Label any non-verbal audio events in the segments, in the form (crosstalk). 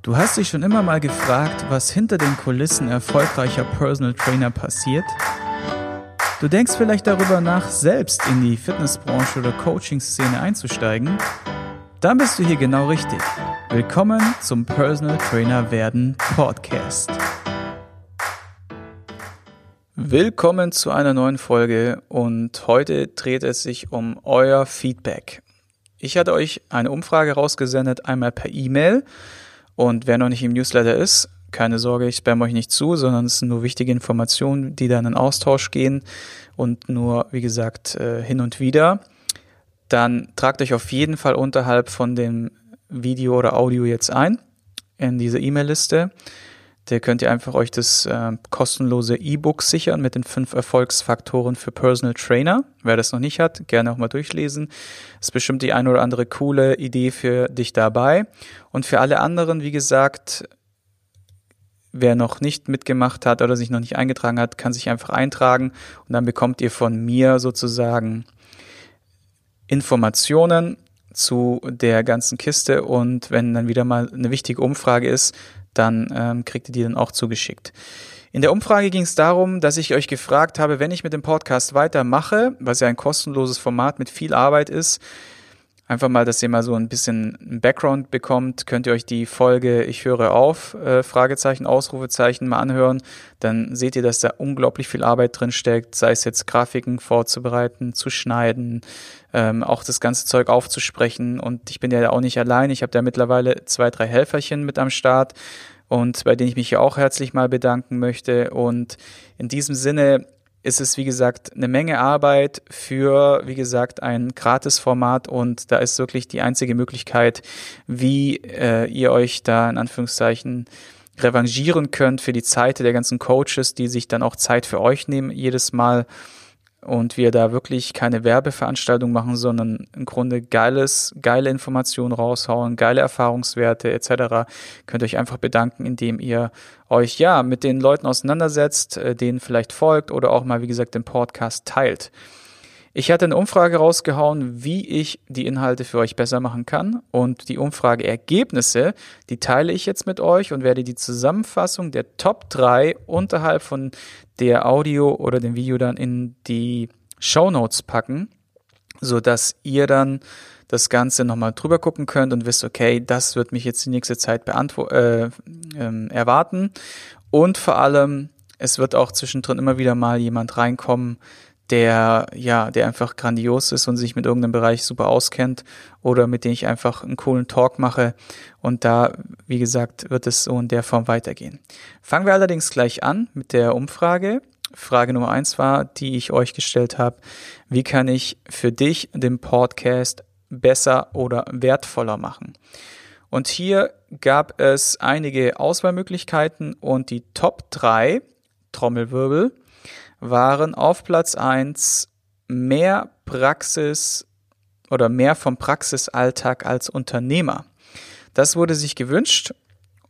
Du hast dich schon immer mal gefragt, was hinter den Kulissen erfolgreicher Personal Trainer passiert? Du denkst vielleicht darüber nach, selbst in die Fitnessbranche oder Coaching-Szene einzusteigen? Dann bist du hier genau richtig. Willkommen zum Personal Trainer werden Podcast. Willkommen zu einer neuen Folge und heute dreht es sich um euer Feedback. Ich hatte euch eine Umfrage rausgesendet, einmal per E-Mail und wer noch nicht im Newsletter ist, keine Sorge, ich spam euch nicht zu, sondern es sind nur wichtige Informationen, die dann in Austausch gehen und nur, wie gesagt, äh, hin und wieder. Dann tragt euch auf jeden Fall unterhalb von dem Video oder Audio jetzt ein in diese E-Mail-Liste. Der könnt ihr einfach euch das äh, kostenlose E-Book sichern mit den fünf Erfolgsfaktoren für Personal Trainer. Wer das noch nicht hat, gerne auch mal durchlesen. Ist bestimmt die eine oder andere coole Idee für dich dabei. Und für alle anderen, wie gesagt, wer noch nicht mitgemacht hat oder sich noch nicht eingetragen hat, kann sich einfach eintragen und dann bekommt ihr von mir sozusagen Informationen zu der ganzen Kiste und wenn dann wieder mal eine wichtige Umfrage ist, dann ähm, kriegt ihr die dann auch zugeschickt. In der Umfrage ging es darum, dass ich euch gefragt habe, wenn ich mit dem Podcast weitermache, was ja ein kostenloses Format mit viel Arbeit ist, einfach mal, dass ihr mal so ein bisschen ein Background bekommt, könnt ihr euch die Folge Ich höre auf, äh, Fragezeichen, Ausrufezeichen mal anhören. Dann seht ihr, dass da unglaublich viel Arbeit drin steckt, sei es jetzt Grafiken vorzubereiten, zu schneiden, ähm, auch das ganze Zeug aufzusprechen. Und ich bin ja auch nicht allein. Ich habe da mittlerweile zwei, drei Helferchen mit am Start und bei denen ich mich auch herzlich mal bedanken möchte. Und in diesem Sinne ist es, wie gesagt, eine Menge Arbeit für, wie gesagt, ein Gratis-Format und da ist wirklich die einzige Möglichkeit, wie äh, ihr euch da in Anführungszeichen revanchieren könnt für die Zeit der ganzen Coaches, die sich dann auch Zeit für euch nehmen jedes Mal und wir da wirklich keine Werbeveranstaltung machen, sondern im Grunde geiles, geile Informationen raushauen, geile Erfahrungswerte etc. Könnt ihr euch einfach bedanken, indem ihr euch ja mit den Leuten auseinandersetzt, äh, denen vielleicht folgt oder auch mal, wie gesagt, den Podcast teilt. Ich hatte eine Umfrage rausgehauen, wie ich die Inhalte für euch besser machen kann. Und die Umfrageergebnisse, die teile ich jetzt mit euch und werde die Zusammenfassung der Top 3 unterhalb von der Audio oder dem Video dann in die Show Notes packen, so dass ihr dann das Ganze nochmal drüber gucken könnt und wisst, okay, das wird mich jetzt die nächste Zeit äh, äh, erwarten. Und vor allem, es wird auch zwischendrin immer wieder mal jemand reinkommen, der, ja, der einfach grandios ist und sich mit irgendeinem Bereich super auskennt oder mit dem ich einfach einen coolen Talk mache. Und da, wie gesagt, wird es so in der Form weitergehen. Fangen wir allerdings gleich an mit der Umfrage. Frage Nummer eins war, die ich euch gestellt habe. Wie kann ich für dich den Podcast besser oder wertvoller machen? Und hier gab es einige Auswahlmöglichkeiten und die Top drei Trommelwirbel waren auf Platz eins mehr Praxis oder mehr vom Praxisalltag als Unternehmer. Das wurde sich gewünscht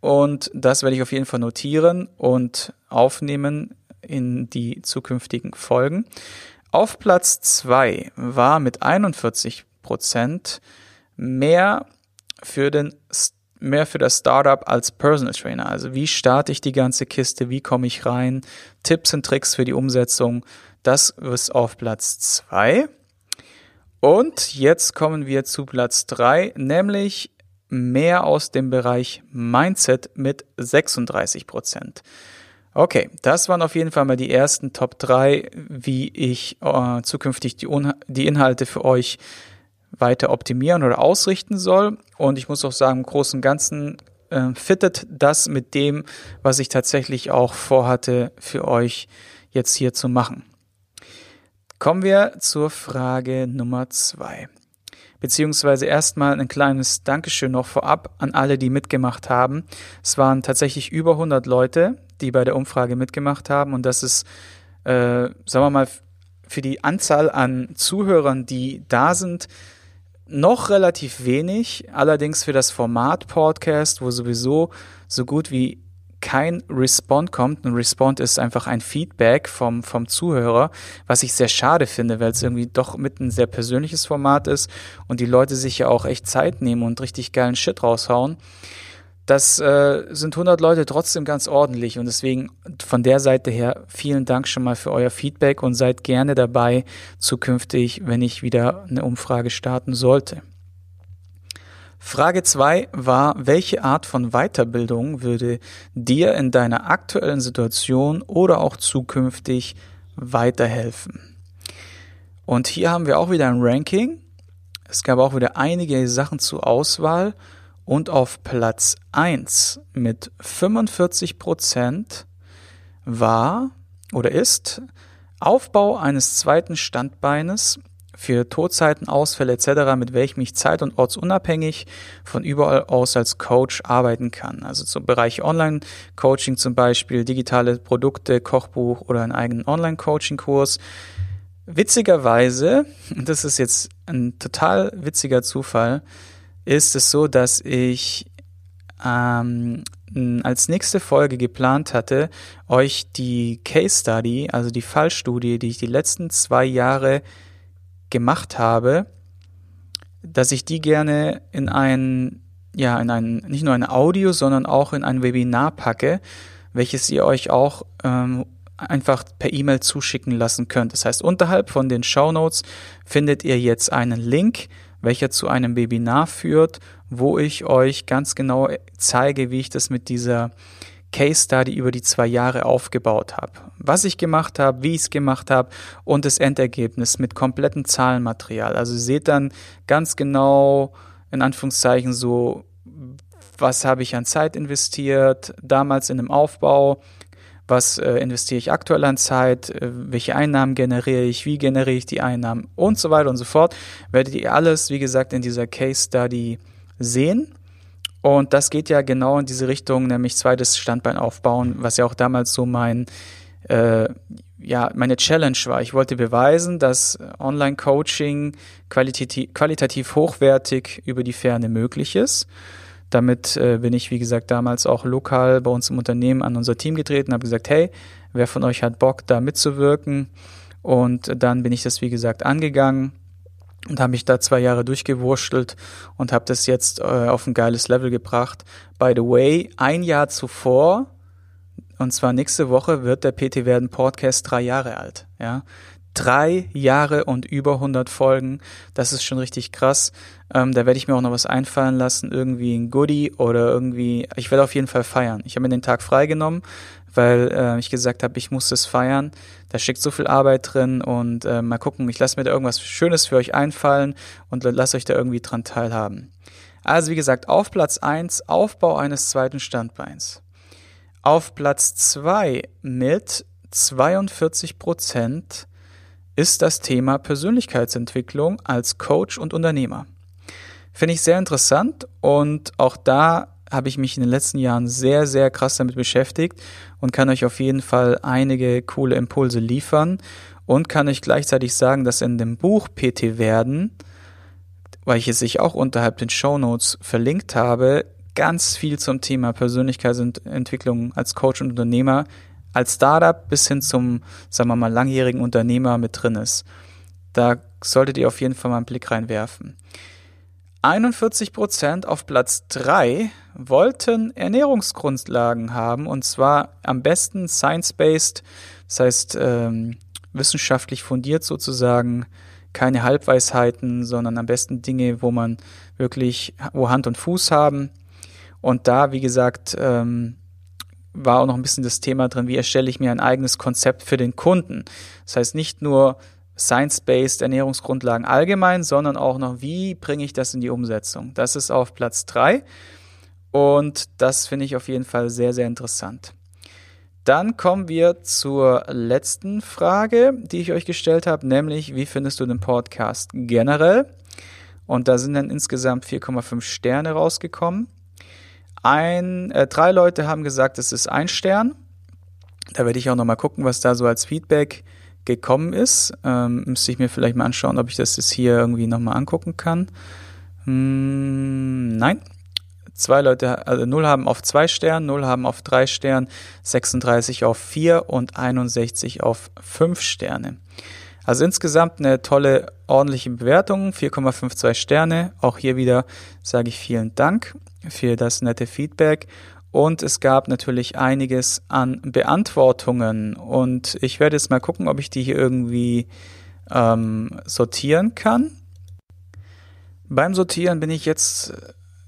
und das werde ich auf jeden Fall notieren und aufnehmen in die zukünftigen Folgen. Auf Platz zwei war mit 41 Prozent mehr für den mehr für das Startup als Personal Trainer. Also wie starte ich die ganze Kiste, wie komme ich rein, Tipps und Tricks für die Umsetzung. Das ist auf Platz zwei. Und jetzt kommen wir zu Platz drei, nämlich mehr aus dem Bereich Mindset mit 36 Prozent. Okay, das waren auf jeden Fall mal die ersten Top drei, wie ich äh, zukünftig die, die Inhalte für euch weiter optimieren oder ausrichten soll. Und ich muss auch sagen, im Großen und Ganzen äh, fittet das mit dem, was ich tatsächlich auch vorhatte, für euch jetzt hier zu machen. Kommen wir zur Frage Nummer zwei. Beziehungsweise erstmal ein kleines Dankeschön noch vorab an alle, die mitgemacht haben. Es waren tatsächlich über 100 Leute, die bei der Umfrage mitgemacht haben. Und das ist, äh, sagen wir mal, für die Anzahl an Zuhörern, die da sind, noch relativ wenig, allerdings für das Format Podcast, wo sowieso so gut wie kein Respond kommt. Ein Respond ist einfach ein Feedback vom, vom Zuhörer, was ich sehr schade finde, weil es irgendwie doch mit ein sehr persönliches Format ist und die Leute sich ja auch echt Zeit nehmen und richtig geilen Shit raushauen. Das äh, sind 100 Leute trotzdem ganz ordentlich und deswegen von der Seite her vielen Dank schon mal für euer Feedback und seid gerne dabei zukünftig, wenn ich wieder eine Umfrage starten sollte. Frage 2 war, welche Art von Weiterbildung würde dir in deiner aktuellen Situation oder auch zukünftig weiterhelfen? Und hier haben wir auch wieder ein Ranking. Es gab auch wieder einige Sachen zur Auswahl und auf Platz 1 mit 45 Prozent war oder ist Aufbau eines zweiten Standbeines für Todzeiten, Ausfälle etc., mit welchem ich zeit- und ortsunabhängig von überall aus als Coach arbeiten kann. Also zum Bereich Online-Coaching zum Beispiel, digitale Produkte, Kochbuch oder einen eigenen Online-Coaching-Kurs. Witzigerweise, (laughs) das ist jetzt ein total witziger Zufall, ist es so, dass ich ähm, als nächste Folge geplant hatte, euch die Case Study, also die Fallstudie, die ich die letzten zwei Jahre gemacht habe, dass ich die gerne in ein, ja, in ein, nicht nur ein Audio, sondern auch in ein Webinar packe, welches ihr euch auch ähm, einfach per E-Mail zuschicken lassen könnt. Das heißt, unterhalb von den Show Notes findet ihr jetzt einen Link, welcher zu einem Webinar führt, wo ich euch ganz genau zeige, wie ich das mit dieser Case Study über die zwei Jahre aufgebaut habe. Was ich gemacht habe, wie ich es gemacht habe und das Endergebnis mit komplettem Zahlenmaterial. Also ihr seht dann ganz genau, in Anführungszeichen, so, was habe ich an Zeit investiert, damals in dem Aufbau, was äh, investiere ich aktuell an Zeit, äh, welche Einnahmen generiere ich, wie generiere ich die Einnahmen und so weiter und so fort, werdet ihr alles, wie gesagt, in dieser Case Study sehen. Und das geht ja genau in diese Richtung, nämlich zweites Standbein aufbauen, was ja auch damals so mein, äh, ja, meine Challenge war. Ich wollte beweisen, dass Online-Coaching qualitativ, qualitativ hochwertig über die Ferne möglich ist. Damit äh, bin ich, wie gesagt, damals auch lokal bei uns im Unternehmen an unser Team getreten, habe gesagt, hey, wer von euch hat Bock, da mitzuwirken? Und dann bin ich das, wie gesagt, angegangen und habe mich da zwei Jahre durchgewurschtelt und habe das jetzt äh, auf ein geiles Level gebracht. By the way, ein Jahr zuvor, und zwar nächste Woche, wird der PT Werden Podcast drei Jahre alt. Ja, drei Jahre und über 100 Folgen. Das ist schon richtig krass. Ähm, da werde ich mir auch noch was einfallen lassen, irgendwie ein Goodie oder irgendwie. Ich werde auf jeden Fall feiern. Ich habe mir den Tag freigenommen, weil äh, ich gesagt habe, ich muss das feiern. Da steckt so viel Arbeit drin und äh, mal gucken, ich lasse mir da irgendwas Schönes für euch einfallen und lasse euch da irgendwie dran teilhaben. Also wie gesagt, auf Platz eins Aufbau eines zweiten Standbeins. Auf Platz zwei mit 42 Prozent ist das Thema Persönlichkeitsentwicklung als Coach und Unternehmer. Finde ich sehr interessant und auch da habe ich mich in den letzten Jahren sehr, sehr krass damit beschäftigt und kann euch auf jeden Fall einige coole Impulse liefern und kann euch gleichzeitig sagen, dass in dem Buch PT werden, weil ich auch unterhalb den Show Notes verlinkt habe, ganz viel zum Thema Persönlichkeitsentwicklung als Coach und Unternehmer als Startup bis hin zum, sagen wir mal, langjährigen Unternehmer mit drin ist. Da solltet ihr auf jeden Fall mal einen Blick reinwerfen. 41 Prozent auf Platz 3 wollten Ernährungsgrundlagen haben und zwar am besten science-based, das heißt ähm, wissenschaftlich fundiert sozusagen, keine Halbweisheiten, sondern am besten Dinge, wo man wirklich, wo Hand und Fuß haben. Und da, wie gesagt, ähm, war auch noch ein bisschen das Thema drin, wie erstelle ich mir ein eigenes Konzept für den Kunden. Das heißt nicht nur Science-Based Ernährungsgrundlagen allgemein, sondern auch noch, wie bringe ich das in die Umsetzung. Das ist auf Platz drei und das finde ich auf jeden Fall sehr, sehr interessant. Dann kommen wir zur letzten Frage, die ich euch gestellt habe, nämlich, wie findest du den Podcast generell? Und da sind dann insgesamt 4,5 Sterne rausgekommen. Ein, äh, drei Leute haben gesagt, es ist ein Stern. Da werde ich auch nochmal gucken, was da so als Feedback gekommen ist. Ähm, müsste ich mir vielleicht mal anschauen, ob ich das jetzt hier irgendwie nochmal angucken kann. Hm, nein. Zwei Leute, also 0 haben auf zwei Stern, 0 haben auf drei Stern, 36 auf vier und 61 auf fünf Sterne. Also insgesamt eine tolle, ordentliche Bewertung, 4,52 Sterne. Auch hier wieder sage ich vielen Dank für das nette Feedback. Und es gab natürlich einiges an Beantwortungen. Und ich werde jetzt mal gucken, ob ich die hier irgendwie ähm, sortieren kann. Beim Sortieren bin ich jetzt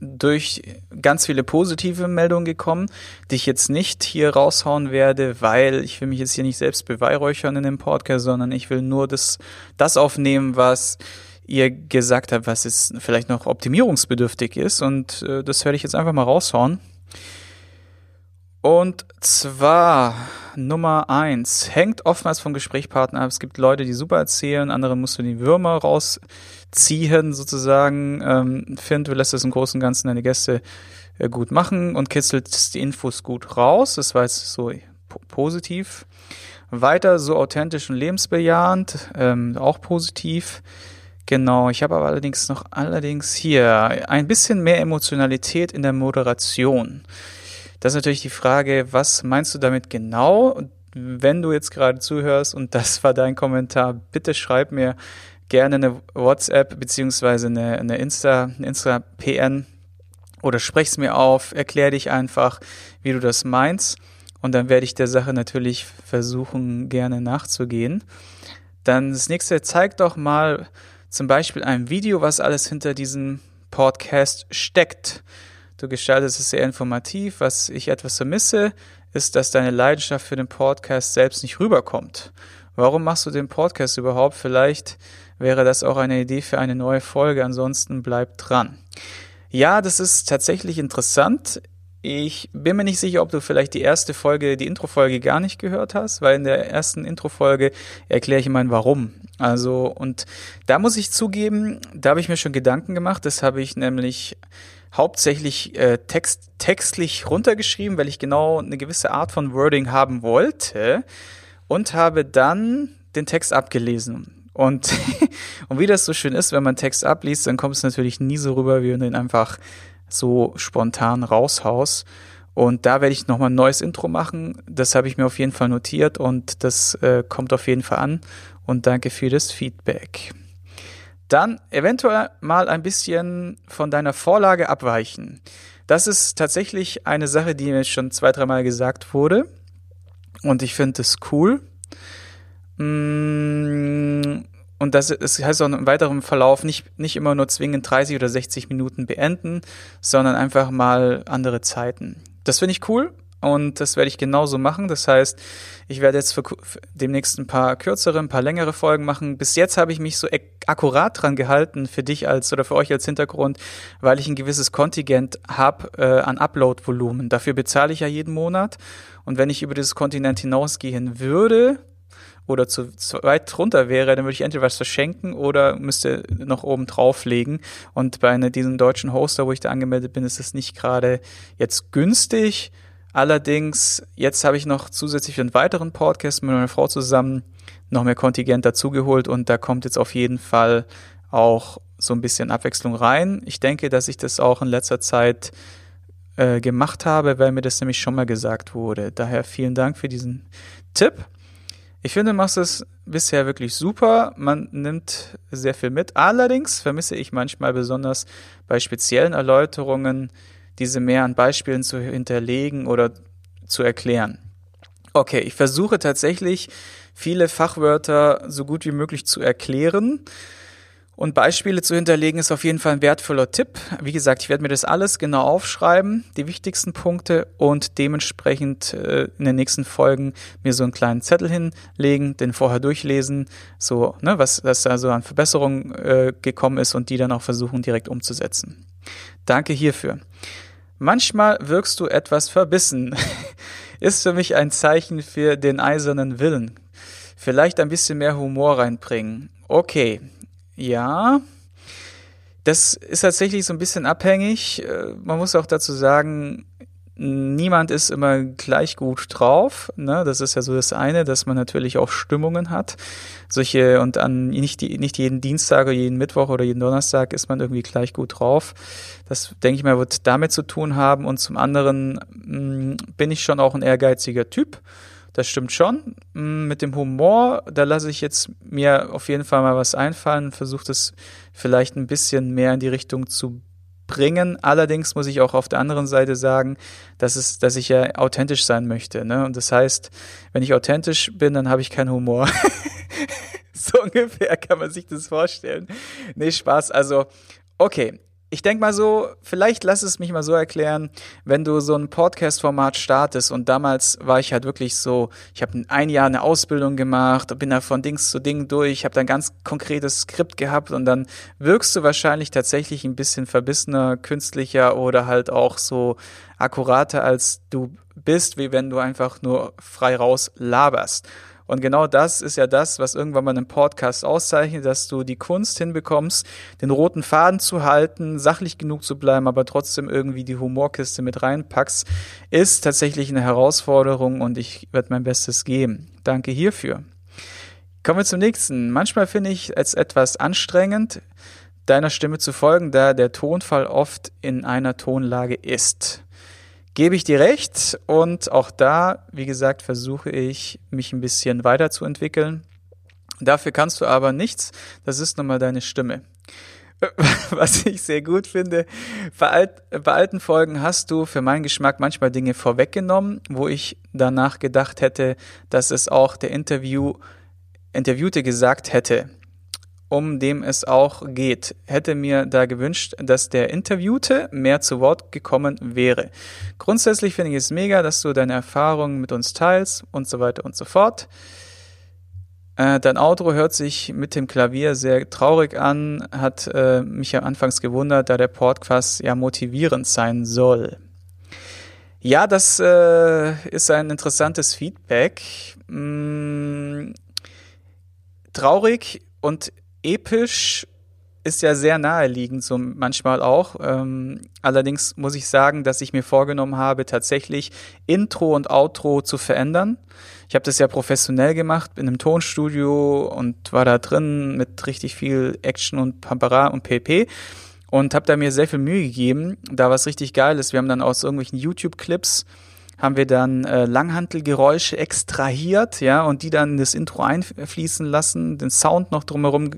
durch ganz viele positive Meldungen gekommen, die ich jetzt nicht hier raushauen werde, weil ich will mich jetzt hier nicht selbst beweihräuchern in dem Podcast, sondern ich will nur das, das aufnehmen, was ihr gesagt habt, was jetzt vielleicht noch optimierungsbedürftig ist und äh, das werde ich jetzt einfach mal raushauen. Und zwar Nummer eins hängt oftmals vom Gesprächspartner ab. Es gibt Leute, die super erzählen, andere musst du die Würmer rausziehen, sozusagen. Ähm, Finn, du lässt es im Großen und Ganzen deine Gäste äh, gut machen und kitzelst die Infos gut raus. Das war jetzt so positiv. Weiter so authentisch und lebensbejahend, ähm, auch positiv. Genau, ich habe aber allerdings noch allerdings hier ein bisschen mehr Emotionalität in der Moderation. Das ist natürlich die Frage, was meinst du damit genau? Wenn du jetzt gerade zuhörst und das war dein Kommentar, bitte schreib mir gerne eine WhatsApp beziehungsweise eine, eine Insta, eine Insta PN oder sprech's mir auf, erklär dich einfach, wie du das meinst und dann werde ich der Sache natürlich versuchen, gerne nachzugehen. Dann das nächste, zeig doch mal zum Beispiel ein Video, was alles hinter diesem Podcast steckt. Du gestaltest es sehr informativ. Was ich etwas vermisse, ist, dass deine Leidenschaft für den Podcast selbst nicht rüberkommt. Warum machst du den Podcast überhaupt? Vielleicht wäre das auch eine Idee für eine neue Folge. Ansonsten bleib dran. Ja, das ist tatsächlich interessant. Ich bin mir nicht sicher, ob du vielleicht die erste Folge, die Introfolge gar nicht gehört hast, weil in der ersten Introfolge erkläre ich mein Warum. Also, und da muss ich zugeben, da habe ich mir schon Gedanken gemacht. Das habe ich nämlich hauptsächlich äh, text, textlich runtergeschrieben, weil ich genau eine gewisse Art von Wording haben wollte und habe dann den Text abgelesen. Und, (laughs) und wie das so schön ist, wenn man Text abliest, dann kommt es natürlich nie so rüber, wie wenn du ihn einfach so spontan raushaust. Und da werde ich nochmal ein neues Intro machen. Das habe ich mir auf jeden Fall notiert und das äh, kommt auf jeden Fall an. Und danke für das Feedback. Dann eventuell mal ein bisschen von deiner Vorlage abweichen. Das ist tatsächlich eine Sache, die mir schon zwei, dreimal gesagt wurde. Und ich finde es cool. Mm, und das, das heißt auch im weiteren Verlauf nicht, nicht immer nur zwingend 30 oder 60 Minuten beenden, sondern einfach mal andere Zeiten. Das finde ich cool und das werde ich genauso machen. Das heißt, ich werde jetzt für, für demnächst ein paar kürzere, ein paar längere Folgen machen. Bis jetzt habe ich mich so akkurat dran gehalten für dich als oder für euch als Hintergrund, weil ich ein gewisses Kontingent habe äh, an Upload-Volumen. Dafür bezahle ich ja jeden Monat. Und wenn ich über dieses Kontinent hinausgehen würde, oder zu, zu weit drunter wäre, dann würde ich entweder was verschenken oder müsste noch oben drauflegen. Und bei einer, diesem deutschen Hoster, wo ich da angemeldet bin, ist es nicht gerade jetzt günstig. Allerdings, jetzt habe ich noch zusätzlich einen weiteren Podcast mit meiner Frau zusammen noch mehr Kontingent dazugeholt und da kommt jetzt auf jeden Fall auch so ein bisschen Abwechslung rein. Ich denke, dass ich das auch in letzter Zeit äh, gemacht habe, weil mir das nämlich schon mal gesagt wurde. Daher vielen Dank für diesen Tipp. Ich finde, du machst es bisher wirklich super. Man nimmt sehr viel mit. Allerdings vermisse ich manchmal besonders bei speziellen Erläuterungen diese mehr an Beispielen zu hinterlegen oder zu erklären. Okay, ich versuche tatsächlich viele Fachwörter so gut wie möglich zu erklären. Und Beispiele zu hinterlegen ist auf jeden Fall ein wertvoller Tipp. Wie gesagt, ich werde mir das alles genau aufschreiben, die wichtigsten Punkte und dementsprechend äh, in den nächsten Folgen mir so einen kleinen Zettel hinlegen, den vorher durchlesen, so, ne, was, was da so an Verbesserungen äh, gekommen ist und die dann auch versuchen direkt umzusetzen. Danke hierfür. Manchmal wirkst du etwas verbissen. (laughs) Ist für mich ein Zeichen für den eisernen Willen. Vielleicht ein bisschen mehr Humor reinbringen. Okay. Ja. Das ist tatsächlich so ein bisschen abhängig. Äh, man muss auch dazu sagen, niemand ist immer gleich gut drauf. Ne? Das ist ja so das eine, dass man natürlich auch Stimmungen hat. Solche und an nicht, nicht jeden Dienstag oder jeden Mittwoch oder jeden Donnerstag ist man irgendwie gleich gut drauf. Das denke ich mal wird damit zu tun haben. Und zum anderen mh, mm, bin ich schon auch ein ehrgeiziger Typ. Das stimmt schon. Mm, mit dem Humor, da lasse ich jetzt mir auf jeden Fall mal was einfallen, versuche das vielleicht ein bisschen mehr in die Richtung zu bringen. Allerdings muss ich auch auf der anderen Seite sagen, dass es, dass ich ja authentisch sein möchte. Ne? Und das heißt, wenn ich authentisch bin, dann habe ich keinen Humor. (laughs) so ungefähr kann man sich das vorstellen. Nee, Spaß. Also, okay ich denke mal so, vielleicht lass es mich mal so erklären, wenn du so ein Podcast-Format startest und damals war ich halt wirklich so, ich habe ein Jahr eine Ausbildung gemacht, bin da von Dings zu Ding durch, habe dann ganz konkretes Skript gehabt und dann wirkst du wahrscheinlich tatsächlich ein bisschen verbissener, künstlicher oder halt auch so akkurater als du bist, wie wenn du einfach nur frei raus laberst. Und genau das ist ja das, was irgendwann mal einen Podcast auszeichnet, dass du die Kunst hinbekommst, den roten Faden zu halten, sachlich genug zu bleiben, aber trotzdem irgendwie die Humorkiste mit reinpackst, ist tatsächlich eine Herausforderung und ich werde mein Bestes geben. Danke hierfür. Kommen wir zum nächsten. Manchmal finde ich es etwas anstrengend, deiner Stimme zu folgen, da der Tonfall oft in einer Tonlage ist gebe ich dir recht. Und auch da, wie gesagt, versuche ich, mich ein bisschen weiterzuentwickeln. Dafür kannst du aber nichts. Das ist nun mal deine Stimme. (laughs) Was ich sehr gut finde, bei, alt, bei alten Folgen hast du für meinen Geschmack manchmal Dinge vorweggenommen, wo ich danach gedacht hätte, dass es auch der Interview, Interviewte gesagt hätte um dem es auch geht. Hätte mir da gewünscht, dass der Interviewte mehr zu Wort gekommen wäre. Grundsätzlich finde ich es mega, dass du deine Erfahrungen mit uns teilst und so weiter und so fort. Äh, dein Outro hört sich mit dem Klavier sehr traurig an, hat äh, mich ja anfangs gewundert, da der Podcast ja motivierend sein soll. Ja, das äh, ist ein interessantes Feedback. Mm, traurig und episch ist ja sehr naheliegend, so manchmal auch. Ähm, allerdings muss ich sagen, dass ich mir vorgenommen habe, tatsächlich Intro und Outro zu verändern. Ich habe das ja professionell gemacht in einem Tonstudio und war da drin mit richtig viel Action und Pampara und PP und habe da mir sehr viel Mühe gegeben, da was richtig geil ist. Wir haben dann aus irgendwelchen YouTube-Clips haben wir dann äh, Langhantelgeräusche extrahiert, ja, und die dann in das Intro einfließen lassen, den Sound noch drumherum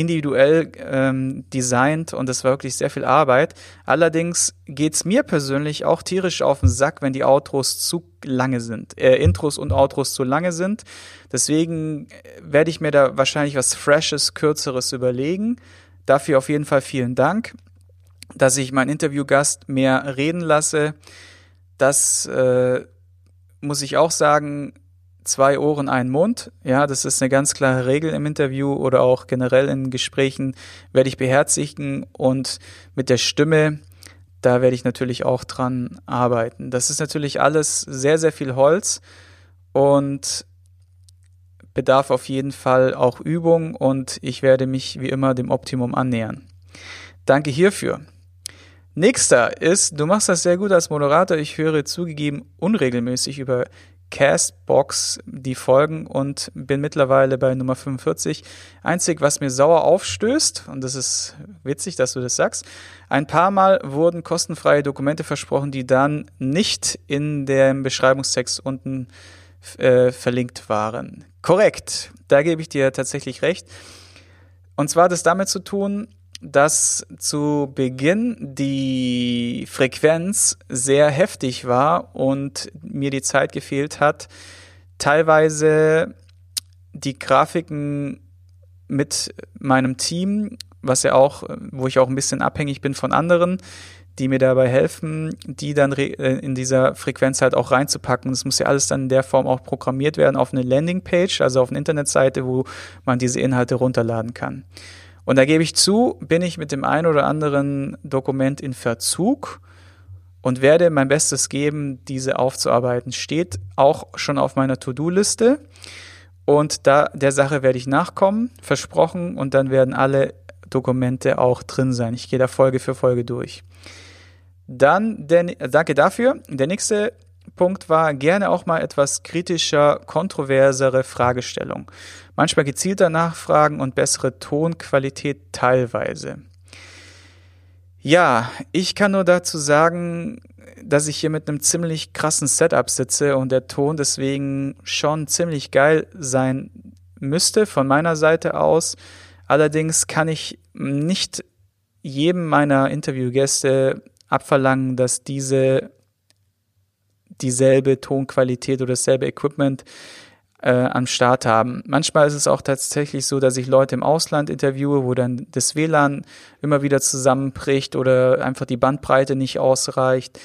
individuell ähm, designt und das war wirklich sehr viel Arbeit. Allerdings geht's mir persönlich auch tierisch auf den Sack, wenn die Outros zu lange sind, äh, Intros und Outros zu lange sind. Deswegen äh, werde ich mir da wahrscheinlich was Freshes, Kürzeres überlegen. Dafür auf jeden Fall vielen Dank, dass ich meinen Interviewgast mehr reden lasse. Das äh, muss ich auch sagen, zwei Ohren, ein Mund. Ja, das ist eine ganz klare Regel im Interview oder auch generell in Gesprächen werde ich beherzigen und mit der Stimme, da werde ich natürlich auch dran arbeiten. Das ist natürlich alles sehr, sehr viel Holz und bedarf auf jeden Fall auch Übung und ich werde mich wie immer dem Optimum annähern. Danke hierfür. Nächster ist, du machst das sehr gut als Moderator. Ich höre zugegeben unregelmäßig über Castbox die Folgen und bin mittlerweile bei Nummer 45. Einzig, was mir sauer aufstößt, und das ist witzig, dass du das sagst, ein paar Mal wurden kostenfreie Dokumente versprochen, die dann nicht in dem Beschreibungstext unten äh, verlinkt waren. Korrekt, da gebe ich dir tatsächlich recht. Und zwar hat es damit zu tun, dass zu Beginn die Frequenz sehr heftig war und mir die Zeit gefehlt hat, teilweise die Grafiken mit meinem Team, was ja auch, wo ich auch ein bisschen abhängig bin von anderen, die mir dabei helfen, die dann äh, in dieser Frequenz halt auch reinzupacken. Das muss ja alles dann in der Form auch programmiert werden auf eine Landingpage, also auf eine Internetseite, wo man diese Inhalte runterladen kann. Und da gebe ich zu, bin ich mit dem einen oder anderen Dokument in Verzug und werde mein Bestes geben, diese aufzuarbeiten. Steht auch schon auf meiner To-Do-Liste. Und da der Sache werde ich nachkommen, versprochen, und dann werden alle Dokumente auch drin sein. Ich gehe da Folge für Folge durch. Dann, der, danke dafür. Der nächste Punkt war gerne auch mal etwas kritischer, kontroversere Fragestellung manchmal gezielter nachfragen und bessere Tonqualität teilweise. Ja, ich kann nur dazu sagen, dass ich hier mit einem ziemlich krassen Setup sitze und der Ton deswegen schon ziemlich geil sein müsste von meiner Seite aus. Allerdings kann ich nicht jedem meiner Interviewgäste abverlangen, dass diese dieselbe Tonqualität oder dasselbe Equipment äh, am Start haben. Manchmal ist es auch tatsächlich so, dass ich Leute im Ausland interviewe, wo dann das WLAN immer wieder zusammenbricht oder einfach die Bandbreite nicht ausreicht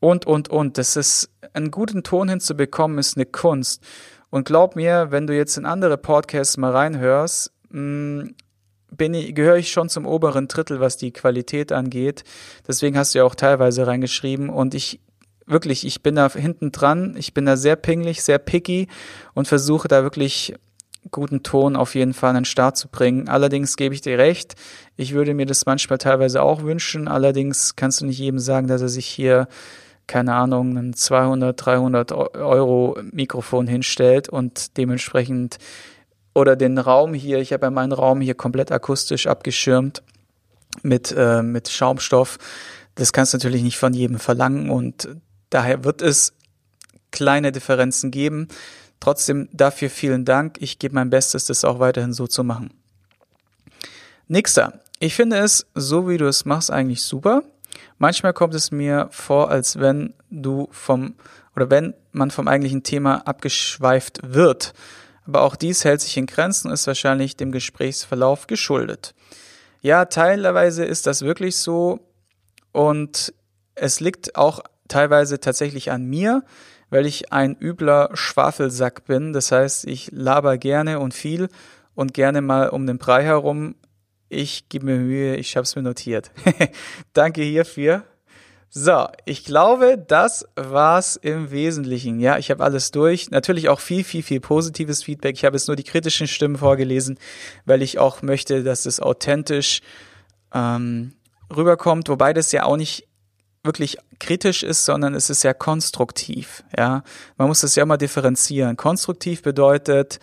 und, und, und. Das ist, einen guten Ton hinzubekommen, ist eine Kunst. Und glaub mir, wenn du jetzt in andere Podcasts mal reinhörst, mh, mm, bin gehöre ich schon zum oberen Drittel, was die Qualität angeht. Deswegen hast du ja auch teilweise reingeschrieben und ich wirklich, ich bin da hinten dran, ich bin da sehr pinglich, sehr picky und versuche da wirklich guten Ton auf jeden Fall an den Start zu bringen. Allerdings gebe ich dir recht, ich würde mir das manchmal teilweise auch wünschen. Allerdings kannst du nicht jedem sagen, dass er sich hier, keine Ahnung, ein 200, 300 Euro Mikrofon hinstellt und dementsprechend oder den Raum hier, ich habe ja meinen Raum hier komplett akustisch abgeschirmt mit, äh, mit Schaumstoff. Das kannst du natürlich nicht von jedem verlangen und Daher wird es kleine Differenzen geben. Trotzdem dafür vielen Dank. Ich gebe mein Bestes, das auch weiterhin so zu machen. Nächster. Ich finde es, so wie du es machst, eigentlich super. Manchmal kommt es mir vor, als wenn du vom oder wenn man vom eigentlichen Thema abgeschweift wird. Aber auch dies hält sich in Grenzen und ist wahrscheinlich dem Gesprächsverlauf geschuldet. Ja, teilweise ist das wirklich so und es liegt auch teilweise tatsächlich an mir, weil ich ein übler Schwafelsack bin. Das heißt, ich laber gerne und viel und gerne mal um den Brei herum. Ich gebe mir Mühe, ich habe es mir notiert. (laughs) Danke hierfür. So, ich glaube, das war's im Wesentlichen. Ja, ich habe alles durch. Natürlich auch viel, viel, viel positives Feedback. Ich habe jetzt nur die kritischen Stimmen vorgelesen, weil ich auch möchte, dass es authentisch ähm, rüberkommt, wobei das ja auch nicht wirklich kritisch ist, sondern es ist ja konstruktiv. Ja, man muss das ja immer differenzieren. Konstruktiv bedeutet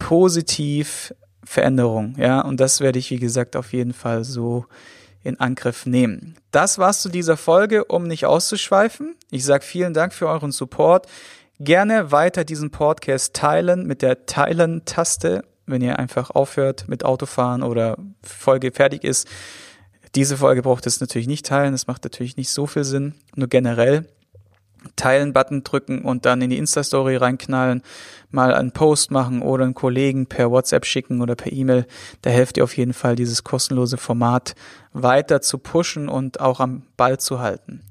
positiv Veränderung. Ja, und das werde ich wie gesagt auf jeden Fall so in Angriff nehmen. Das war's zu dieser Folge, um nicht auszuschweifen. Ich sage vielen Dank für euren Support. Gerne weiter diesen Podcast teilen mit der Teilen-Taste, wenn ihr einfach aufhört mit Autofahren oder Folge fertig ist diese Folge braucht es natürlich nicht teilen, das macht natürlich nicht so viel Sinn. Nur generell Teilen-Button drücken und dann in die Insta-Story reinknallen, mal einen Post machen oder einen Kollegen per WhatsApp schicken oder per E-Mail. Da hilft ihr auf jeden Fall, dieses kostenlose Format weiter zu pushen und auch am Ball zu halten.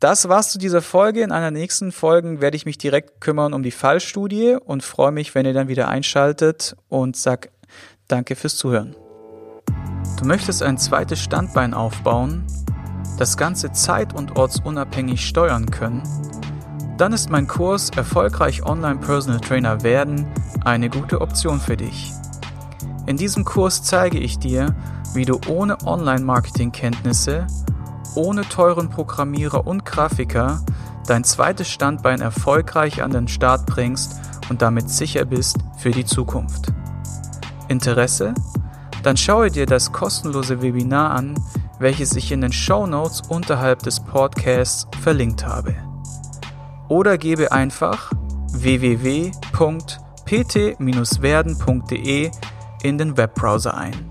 Das war's zu dieser Folge. In einer nächsten Folge werde ich mich direkt kümmern um die Fallstudie und freue mich, wenn ihr dann wieder einschaltet und sag danke fürs Zuhören. Du möchtest ein zweites Standbein aufbauen, das Ganze zeit- und ortsunabhängig steuern können? Dann ist mein Kurs Erfolgreich Online Personal Trainer werden eine gute Option für dich. In diesem Kurs zeige ich dir, wie du ohne Online-Marketing-Kenntnisse, ohne teuren Programmierer und Grafiker dein zweites Standbein erfolgreich an den Start bringst und damit sicher bist für die Zukunft. Interesse? Dann schaue dir das kostenlose Webinar an, welches ich in den Show Notes unterhalb des Podcasts verlinkt habe. Oder gebe einfach www.pt-werden.de in den Webbrowser ein.